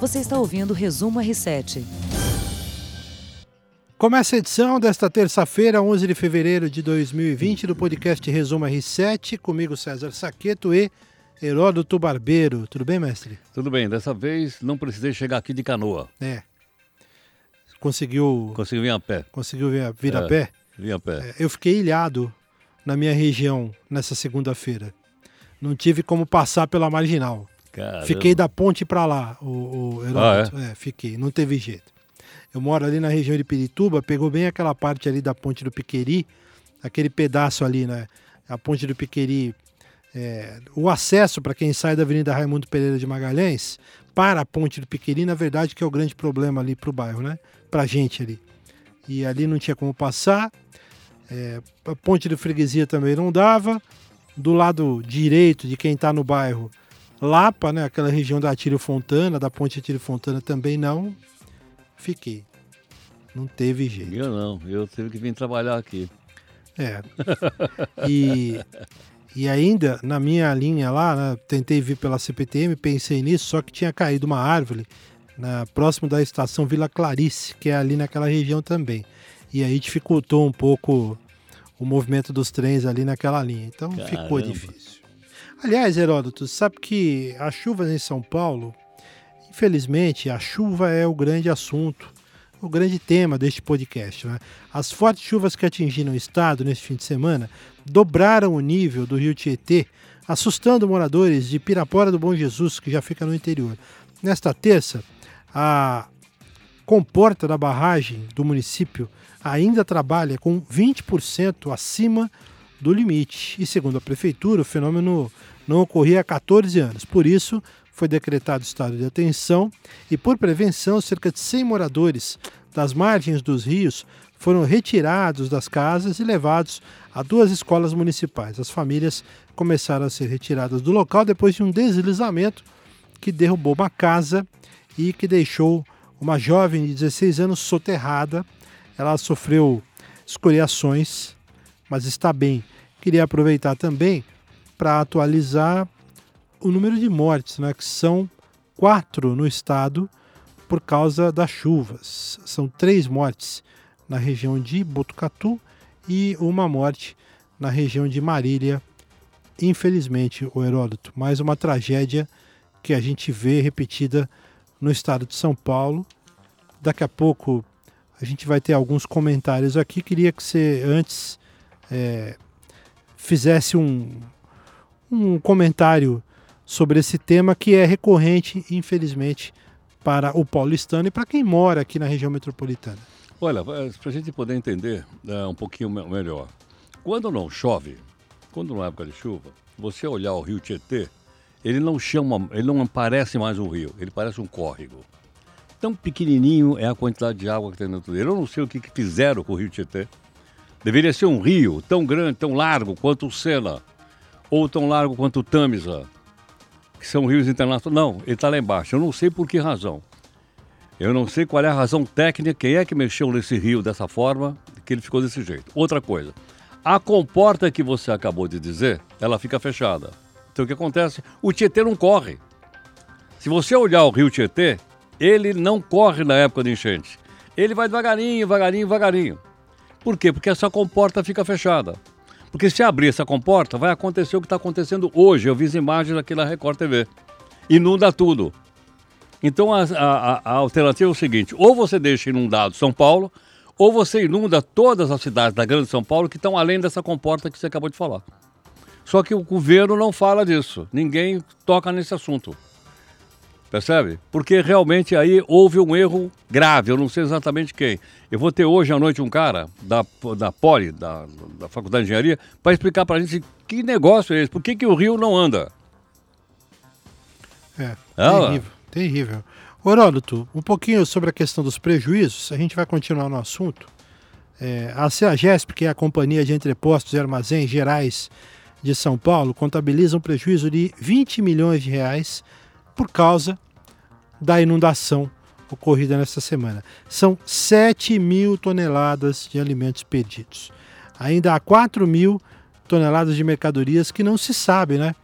Você está ouvindo o Resumo R7. Começa a edição desta terça-feira, 11 de fevereiro de 2020, do podcast Resumo R7, comigo César Saqueto e Heródoto Barbeiro. Tudo bem, mestre? Tudo bem, dessa vez não precisei chegar aqui de canoa. É. Conseguiu. Conseguiu vir a pé. Conseguiu vir, vir É. a pé? Vim a pé. É, eu fiquei ilhado na minha região nessa segunda-feira. Não tive como passar pela marginal. Caramba. Fiquei da ponte para lá, o, o Heródoto. é? fiquei, não teve jeito. Eu moro ali na região de Pirituba, pegou bem aquela parte ali da ponte do Piqueri, aquele pedaço ali, né? A ponte do Piqueri, é, o acesso para quem sai da Avenida Raimundo Pereira de Magalhães para a ponte do Piqueri, na verdade, que é o grande problema ali para o bairro, né? Pra gente ali. E ali não tinha como passar. É, a ponte do Freguesia também não dava. Do lado direito de quem está no bairro, Lapa, né? Aquela região da Atílio Fontana, da ponte Atílio Fontana também não. Fiquei. Não teve jeito. Eu não, eu tive que vir trabalhar aqui. É. E, e ainda, na minha linha lá, né, tentei vir pela CPTM, pensei nisso, só que tinha caído uma árvore na, próximo da estação Vila Clarice, que é ali naquela região também. E aí dificultou um pouco o movimento dos trens ali naquela linha. Então ficou Caramba. difícil. Aliás, Heródoto, sabe que as chuvas em São Paulo, infelizmente, a chuva é o grande assunto, o grande tema deste podcast. Né? As fortes chuvas que atingiram o estado neste fim de semana dobraram o nível do rio Tietê, assustando moradores de Pirapora do Bom Jesus, que já fica no interior. Nesta terça, a comporta da barragem do município ainda trabalha com 20% acima do limite. E segundo a prefeitura, o fenômeno não ocorria há 14 anos. Por isso, foi decretado estado de atenção e, por prevenção, cerca de 100 moradores das margens dos rios foram retirados das casas e levados a duas escolas municipais. As famílias começaram a ser retiradas do local depois de um deslizamento que derrubou uma casa e que deixou uma jovem de 16 anos soterrada. Ela sofreu escoriações, mas está bem. Queria aproveitar também para atualizar o número de mortes, né, que são quatro no estado por causa das chuvas. São três mortes na região de Botucatu e uma morte na região de Marília. Infelizmente, o Heródoto, mais uma tragédia que a gente vê repetida no estado de São Paulo. Daqui a pouco a gente vai ter alguns comentários aqui. Queria que você antes é, fizesse um, um comentário sobre esse tema que é recorrente, infelizmente, para o paulistano e para quem mora aqui na região metropolitana. Olha, para a gente poder entender é, um pouquinho me- melhor. Quando não chove, quando não é época de chuva, você olhar o rio Tietê, ele não chama, ele não parece mais um rio, ele parece um córrego. Tão pequenininho é a quantidade de água que tem dentro dele. Eu não sei o que, que fizeram com o rio Tietê. Deveria ser um rio tão grande, tão largo quanto o Sena, ou tão largo quanto o Tamisa, que são rios internacionais. Não, ele está lá embaixo. Eu não sei por que razão. Eu não sei qual é a razão técnica, quem é que mexeu nesse rio dessa forma, que ele ficou desse jeito. Outra coisa, a comporta que você acabou de dizer, ela fica fechada. Então o que acontece? O Tietê não corre. Se você olhar o rio Tietê, ele não corre na época de enchente. Ele vai devagarinho, devagarinho, devagarinho. Por quê? Porque essa comporta fica fechada. Porque se abrir essa comporta, vai acontecer o que está acontecendo hoje. Eu vi as imagens aqui na Record TV. Inunda tudo. Então a, a- a alternativa é o seguinte: ou você deixa inundado São Paulo, ou você inunda todas as cidades da Grande São Paulo que estão além dessa comporta que você acabou de falar. Só que o governo não fala disso. Ninguém toca nesse assunto. Percebe? Porque realmente aí houve um erro grave, eu não sei exatamente quem. Eu vou ter hoje à noite um cara da, da Poli, da, da Faculdade de Engenharia, para explicar para a gente que negócio é esse, por que, que o rio não anda. É, Ah, terrível, terrível. Heródoto, um pouquinho sobre a questão dos prejuízos, a gente vai continuar no assunto. É, a CEAGESP, que é a Companhia de Entrepostos e Armazéns Gerais de São Paulo, contabiliza um prejuízo de 20 milhões de reais por causa da inundação ocorrida nesta semana. São 7 mil toneladas de alimentos perdidos. Ainda há 4 mil toneladas de mercadorias que não se sabe, né?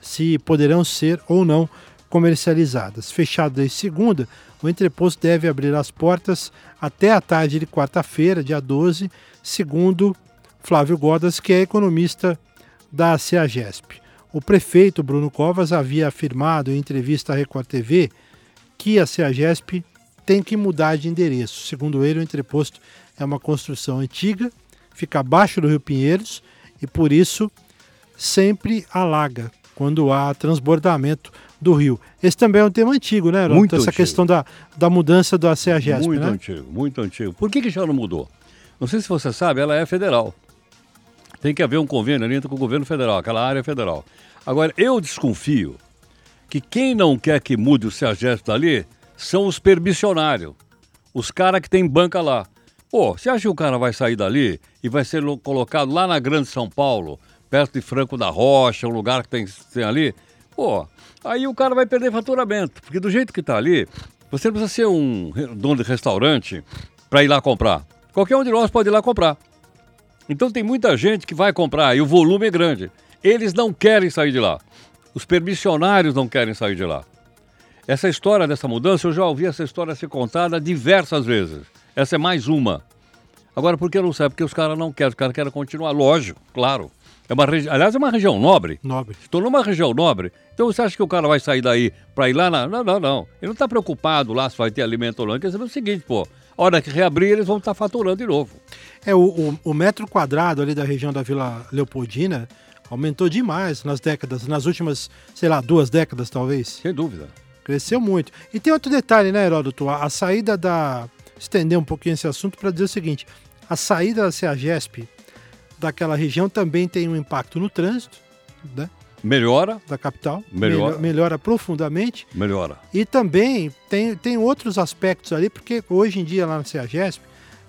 Se poderão ser ou não comercializadas. Fechado desde segunda, o entreposto deve abrir as portas até a tarde de quarta-feira, dia 12, segundo Flávio Godas, que é economista da CEAGESP. O prefeito Bruno Covas havia afirmado em entrevista à Record TV que a CEAGESP tem que mudar de endereço. Segundo ele, o entreposto é uma construção antiga, fica abaixo do Rio Pinheiros e por isso sempre alaga quando há transbordamento do rio. Esse também é um tema antigo, né, Herói? Muito Essa antigo. questão da, da mudança da CEAGESP, Muito né? antigo, muito antigo. Por que, que já não mudou? Não sei se você sabe, ela é federal. Tem que haver um convênio ali com o governo federal, aquela área federal. Agora, eu desconfio que quem não quer que mude o CEAGESP dali são os permissionários. Os caras que tem banca lá. Pô, você acha que o cara vai sair dali e vai ser lo- colocado lá na Grande São Paulo, perto de Franco da Rocha, um lugar que tem, tem ali? Pô, aí o cara vai perder faturamento. Porque do jeito que está ali, você não precisa ser um dono de restaurante para ir lá comprar. Qualquer um de nós pode ir lá comprar. Então tem muita gente que vai comprar e o volume é grande. Eles não querem sair de lá. Os permissionários não querem sair de lá. Essa história dessa mudança, eu já ouvi essa história ser contada diversas vezes. Essa é mais uma. Agora, por que não sai? Porque os caras não querem, os caras querem continuar. Lógico, claro. É uma regi... Aliás, é uma região nobre. Nobre. Se tornou uma região nobre. Então você acha que o cara vai sair daí para ir lá? Na... Não, não, não. Ele não está preocupado lá se vai ter alimento ou não. Ele quer saber o seguinte, pô. Hora que reabrir, eles vão estar faturando de novo. É, o, o, o metro quadrado ali da região da Vila Leopoldina aumentou demais nas décadas, nas últimas, sei lá, duas décadas talvez. Sem dúvida. Cresceu muito. E tem outro detalhe, né, Heródoto? A, a saída da. Estender um pouquinho esse assunto para dizer o seguinte: a saída da CEAGESP daquela região também tem um impacto no trânsito né, Melhora, da capital. Melhora. Melho- melhora profundamente. melhora. E também tem, tem outros aspectos ali, porque hoje em dia lá na CEAGESP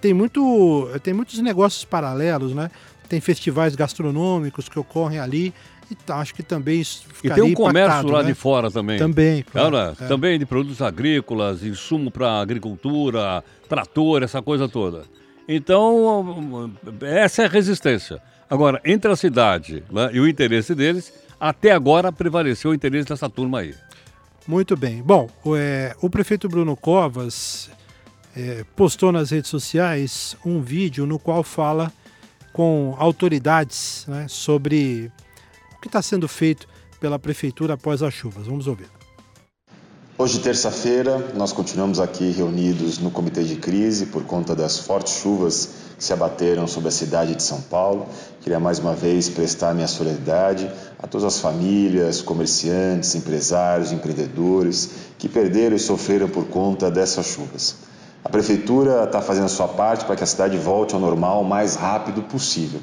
tem, muito, tem muitos negócios paralelos, né? Tem festivais gastronômicos que ocorrem ali. E acho que também isso E tem um comércio lá né? de fora também. Também, claro. Cara, É. Também de produtos agrícolas, insumo para agricultura, trator, essa coisa toda. Então, essa é a resistência. Agora, entre a cidade né, e o interesse deles, até agora prevaleceu o interesse dessa turma aí. Muito bem. Bom, o, é, o prefeito Bruno Covas é, postou nas redes sociais um vídeo no qual fala com autoridades né, sobre o que está sendo feito pela prefeitura após as chuvas. Vamos ouvir. Hoje, terça-feira, nós continuamos aqui reunidos no Comitê de Crise por conta das fortes chuvas que se abateram sobre a cidade de São Paulo. Queria mais uma vez prestar minha solidariedade a todas as famílias, comerciantes, empresários, empreendedores que perderam e sofreram por conta dessas chuvas. A Prefeitura está fazendo a sua parte para que a cidade volte ao normal o mais rápido possível.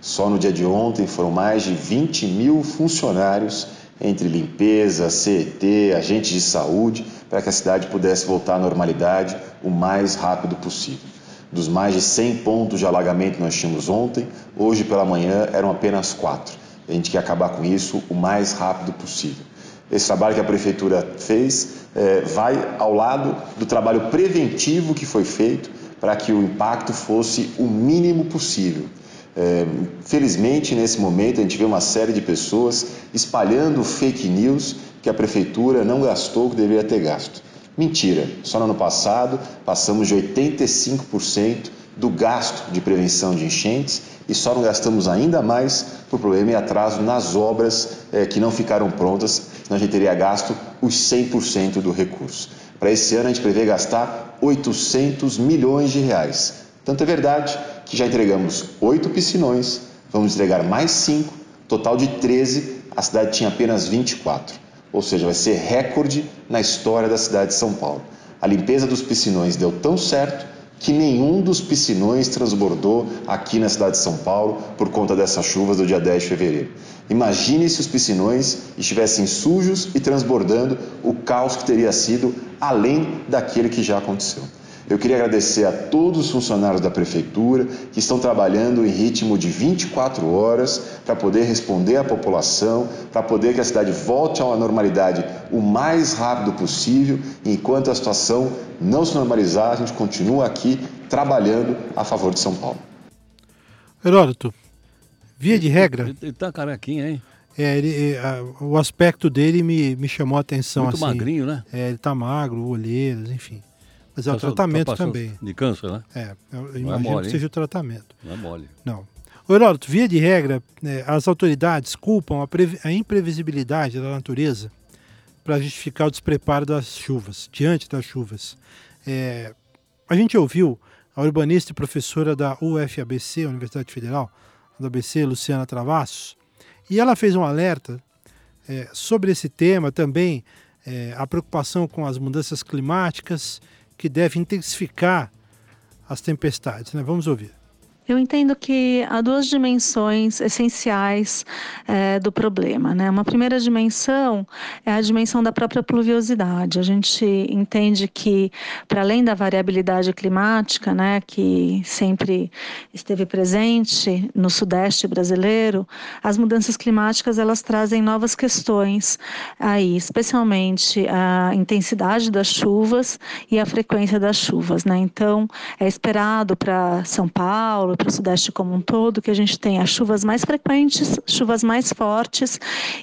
Só no dia de ontem foram mais de 20 mil funcionários entre limpeza, CET, agentes de saúde, para que a cidade pudesse voltar à normalidade o mais rápido possível. Dos mais de 100 pontos de alagamento que nós tínhamos ontem, hoje pela manhã eram apenas quatro. A gente quer acabar com isso o mais rápido possível. Esse trabalho que a prefeitura fez eh, vai ao lado do trabalho preventivo que foi feito para que o impacto fosse o mínimo possível. É, felizmente, nesse momento, a gente vê uma série de pessoas espalhando fake news que a prefeitura não gastou o que deveria ter gasto. Mentira, só no ano passado passamos de 85% do gasto de prevenção de enchentes e só não gastamos ainda mais por problema e atraso nas obras é, que não ficaram prontas, senão a gente teria gasto os 100% do recurso. Para esse ano, a gente prevê gastar 800 milhões de reais. Tanto é verdade que já entregamos oito piscinões, vamos entregar mais cinco, total de 13, a cidade tinha apenas 24. Ou seja, vai ser recorde na história da cidade de São Paulo. A limpeza dos piscinões deu tão certo que nenhum dos piscinões transbordou aqui na cidade de São Paulo por conta dessas chuvas do dia 10 de fevereiro. Imagine se os piscinões estivessem sujos e transbordando o caos que teria sido além daquele que já aconteceu. Eu queria agradecer a todos os funcionários da prefeitura que estão trabalhando em ritmo de 24 horas para poder responder à população, para poder que a cidade volte à normalidade o mais rápido possível. Enquanto a situação não se normalizar, a gente continua aqui trabalhando a favor de São Paulo. Heródoto, via de regra, Ele tá carequinha, hein? É, ele, a, o aspecto dele me, me chamou a atenção. Muito assim. magrinho, né? É, ele tá magro, olheiras, enfim. Mas é o tratamento tá também. De câncer, né? É, eu imagino mole, que hein? seja o tratamento. Não é mole. Não. Heródoto, via de regra, né, as autoridades culpam a, a imprevisibilidade da natureza para justificar o despreparo das chuvas, diante das chuvas. É, a gente ouviu a urbanista e professora da UFABC, Universidade Federal da ABC, Luciana Travassos, e ela fez um alerta é, sobre esse tema também, é, a preocupação com as mudanças climáticas que devem intensificar as tempestades. Né? Vamos ouvir. Eu entendo que há duas dimensões essenciais eh, do problema. Né? Uma primeira dimensão é a dimensão da própria pluviosidade. A gente entende que, para além da variabilidade climática, né, que sempre esteve presente no sudeste brasileiro, as mudanças climáticas elas trazem novas questões aí, especialmente a intensidade das chuvas e a frequência das chuvas. Né? Então, é esperado para São Paulo, para o Sudeste como um todo, que a gente tenha chuvas mais frequentes, chuvas mais fortes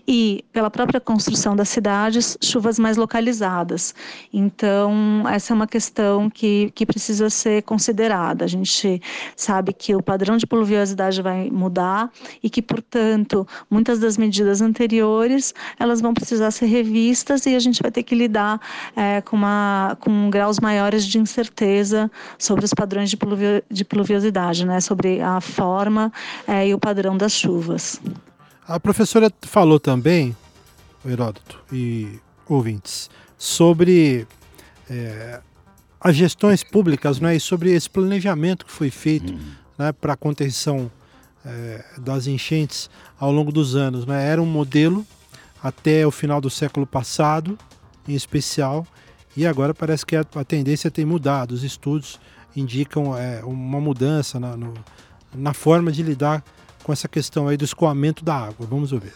e, pela própria construção das cidades, chuvas mais localizadas. Então, essa é uma questão que, que precisa ser considerada. A gente sabe que o padrão de pluviosidade vai mudar e que, portanto, muitas das medidas anteriores elas vão precisar ser revistas e a gente vai ter que lidar é, com, uma, com graus maiores de incerteza sobre os padrões de, pluvio, de pluviosidade, né? Sobre a forma é, e o padrão das chuvas. A professora falou também, Heródoto e ouvintes, sobre é, as gestões públicas né, e sobre esse planejamento que foi feito né, para a contenção é, das enchentes ao longo dos anos. Né? Era um modelo até o final do século passado, em especial, e agora parece que a, a tendência tem mudado. Os estudos indicam é, uma mudança na, no, na forma de lidar com essa questão aí do escoamento da água. Vamos ouvir.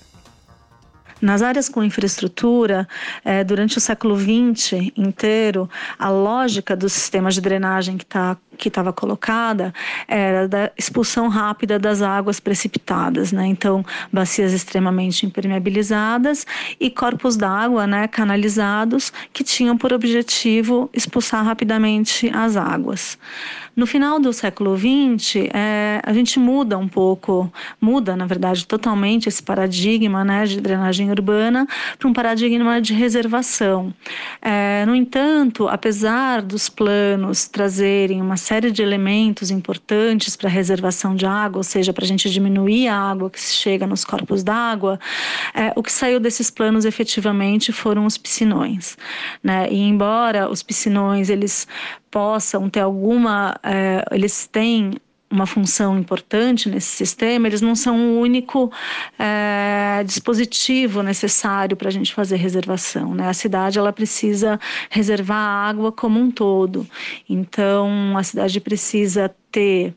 Nas áreas com infraestrutura, eh, durante o século XX inteiro, a lógica do sistema de drenagem que tá, que estava colocada era da expulsão rápida das águas precipitadas, né? Então, bacias extremamente impermeabilizadas e corpos d'água, né, canalizados, que tinham por objetivo expulsar rapidamente as águas. No final do século XX, é, a gente muda um pouco, muda, na verdade, totalmente esse paradigma né, de drenagem urbana para um paradigma de reservação. É, no entanto, apesar dos planos trazerem uma série de elementos importantes para a reservação de água, ou seja, para a gente diminuir a água que chega nos corpos d'água, é, o que saiu desses planos efetivamente foram os piscinões. Né? E embora os piscinões eles possam ter alguma, é, eles têm uma função importante nesse sistema, eles não são o único é, dispositivo necessário para a gente fazer reservação. Né? A cidade ela precisa reservar a água como um todo. Então, a cidade precisa ter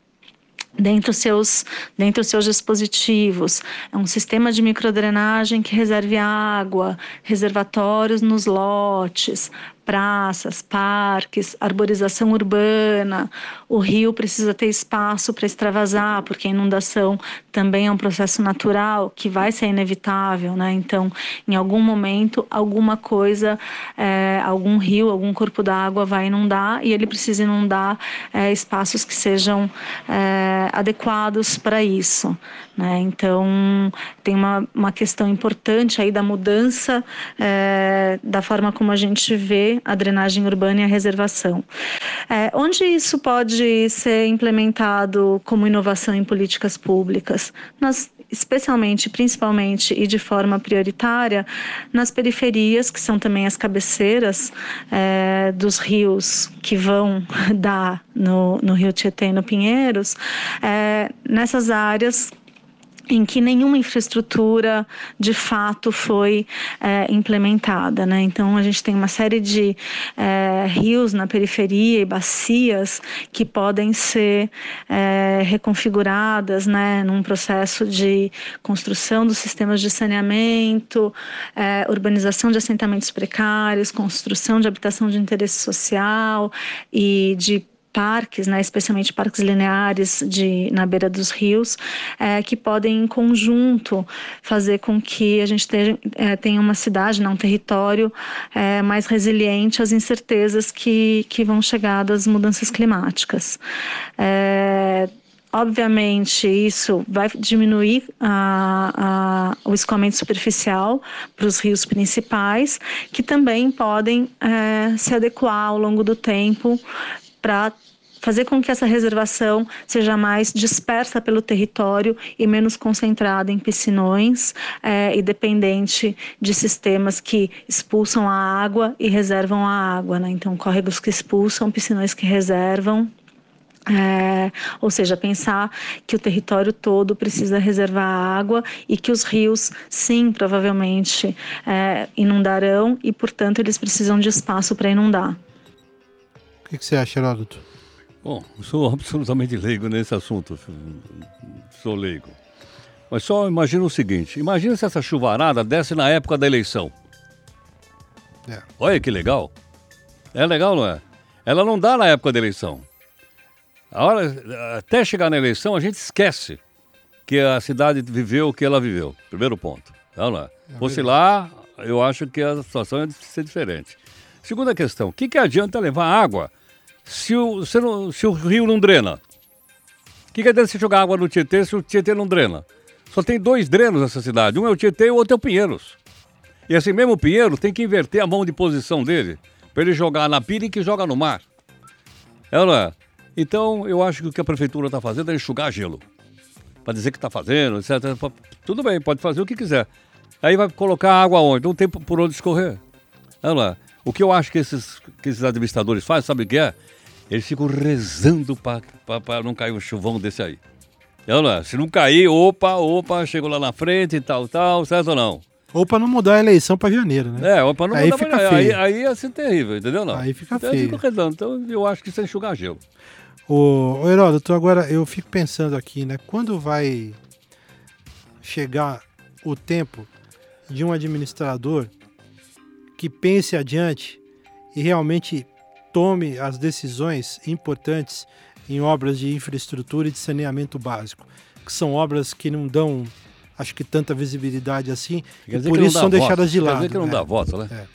dentre os seus dentre os seus dispositivos é um sistema de microdrenagem que reserve água reservatórios nos lotes praças, parques, arborização urbana. O rio precisa ter espaço para extravasar, porque a inundação também é um processo natural que vai ser inevitável, né? Então, em algum momento, alguma coisa, é, algum rio, algum corpo d'água vai inundar e ele precisa inundar é, espaços que sejam é, adequados para isso. Né? Então, tem uma, uma questão importante aí da mudança é, da forma como a gente vê a drenagem urbana e a reservação. É, onde isso pode ser implementado como inovação em políticas públicas? Nós especialmente, principalmente e de forma prioritária nas periferias, que são também as cabeceiras é, dos rios que vão dar no, no Rio Tietê e no Pinheiros, é, nessas áreas em que nenhuma infraestrutura de fato foi é, implementada. Né? Então, a gente tem uma série de é, rios na periferia e bacias que podem ser é, reconfiguradas né, num processo de construção dos sistemas de saneamento, urbanização de assentamentos precários, construção de habitação de interesse social e de parques, né, especialmente parques lineares de, na beira dos rios, é, que podem em conjunto fazer com que a gente tenha, é, tenha uma cidade, né, um território é, mais resiliente às incertezas que, que vão chegar das mudanças climáticas. É, Obviamente, isso vai diminuir a, a, o escoamento superficial para os rios principais, que também podem é, se adequar ao longo do tempo para fazer com que essa reservação seja mais dispersa pelo território e menos concentrada em piscinões é, e dependente de sistemas que expulsam a água e reservam a água. Né? Então, córregos que expulsam, piscinões que reservam é, ou seja, pensar que o território todo precisa reservar água e que os rios, sim, provavelmente é, inundarão e, portanto, eles precisam de espaço para inundar. O que, que você acha, Heródoto? Bom, sou absolutamente leigo nesse assunto. Sou leigo. Mas só imagina o seguinte: imagina se essa chuvarada desce na época da eleição. É. Olha que legal. É legal, não é? Ela não dá na época da eleição. A hora, até chegar na eleição, a gente esquece que a cidade viveu o que ela viveu. Primeiro ponto. Vamos lá. É Fosse lá, eu acho que a situação ia ser diferente. Segunda questão: o que, que adianta levar água se o, se, não, se o rio não drena? O que, que adianta você jogar água no Tietê se o Tietê não drena? Só tem dois drenos nessa cidade: um é o Tietê e o outro é o Pinheiros. E assim mesmo o Pinheiro tem que inverter a mão de posição dele para ele jogar na pira e que joga no mar. É ou não é? Então, eu acho que o que a prefeitura está fazendo é enxugar gelo. Para dizer que está fazendo, etc. Tudo bem, pode fazer o que quiser. Aí vai colocar água onde? Não tem por onde escorrer. Olha lá. O que eu acho que esses, que esses administradores fazem, sabe o que é? Eles ficam rezando para não cair um chuvão desse aí. Olha lá. Se não cair, opa, opa, chegou lá na frente e tal, tal, certo ou não? Ou para não mudar a eleição para janeiro, né? É, ou para não aí mudar fica feio. Aí, aí ia ser terrível, entendeu? Não? Aí fica então, feio. Rezando. Então eu acho que isso é enxugar gelo. O, o Heródoto, agora eu fico pensando aqui, né? Quando vai chegar o tempo de um administrador que pense adiante e realmente tome as decisões importantes em obras de infraestrutura e de saneamento básico, que são obras que não dão, acho que tanta visibilidade assim, e por isso são deixadas de lado. Quer dizer que não né? dá voto, né? É.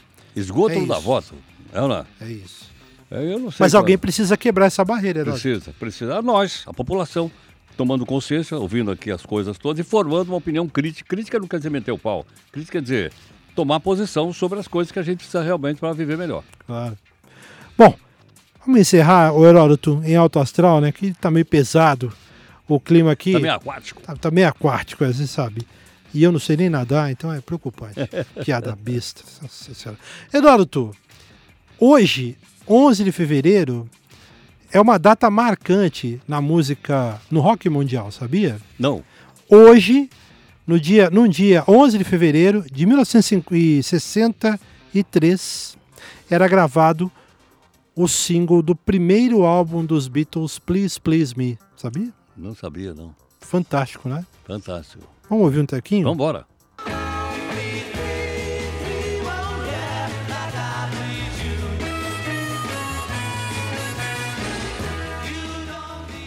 Esgoto é não dá voto, é ou não? É isso. É, Mas alguém precisa quebrar essa barreira, Herói. Precisa, precisa. Nós, a população, tomando consciência, ouvindo aqui as coisas todas e formando uma opinião crítica. Crítica não quer dizer meter o pau. Crítica quer dizer tomar posição sobre as coisas que a gente precisa realmente para viver melhor. Claro. Bom, vamos encerrar o Heródoto em alto astral, né? Que tá meio pesado o clima aqui. Tá meio aquático. Tá, tá meio aquático, você sabe. E eu não sei nem nadar, então é preocupante. Piada besta. Nossa senhora. Heródoto, hoje 11 de fevereiro é uma data marcante na música, no rock mundial, sabia? Não. Hoje, no dia, num dia 11 de fevereiro de 1963, era gravado o single do primeiro álbum dos Beatles, Please Please Me, sabia? Não sabia, não. Fantástico, né? Fantástico. Vamos ouvir um tequinho? Vamos embora.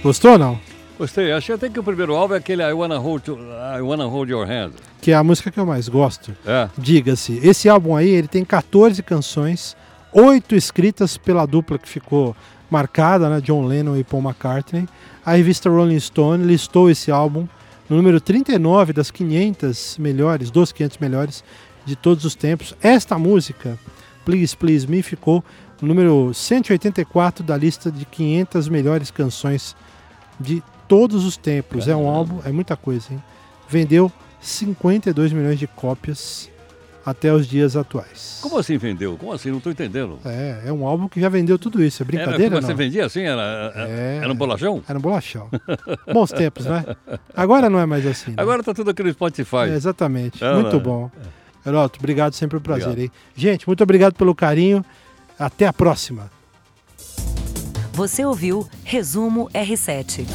Gostou ou não? Gostei. Achei até que o primeiro álbum é aquele I Wanna Hold, I Wanna Hold Your Hand. Que é a música que eu mais gosto. É. Diga-se. Esse álbum aí, ele tem 14 canções, oito escritas pela dupla que ficou marcada, né? John Lennon e Paul McCartney. A revista Rolling Stone listou esse álbum no número 39 das 500 melhores, dos 500 melhores de todos os tempos. Esta música, Please Please Me, ficou no número 184 da lista de 500 melhores canções de todos os tempos. Caramba. É um álbum, é muita coisa, hein? Vendeu 52 milhões de cópias até os dias atuais. Como assim vendeu? Como assim? Não estou entendendo. É, é um álbum que já vendeu tudo isso. É brincadeira, era, não? Você vendia assim? Era, é, era um bolachão? Era um bolachão. Bons tempos, né? Agora não é mais assim. Né? Agora tá tudo aqui no Spotify. É, exatamente. É, muito bom. Heroto, obrigado sempre um prazer, obrigado. hein? Gente, muito obrigado pelo carinho. Até a próxima. Você ouviu Resumo R7.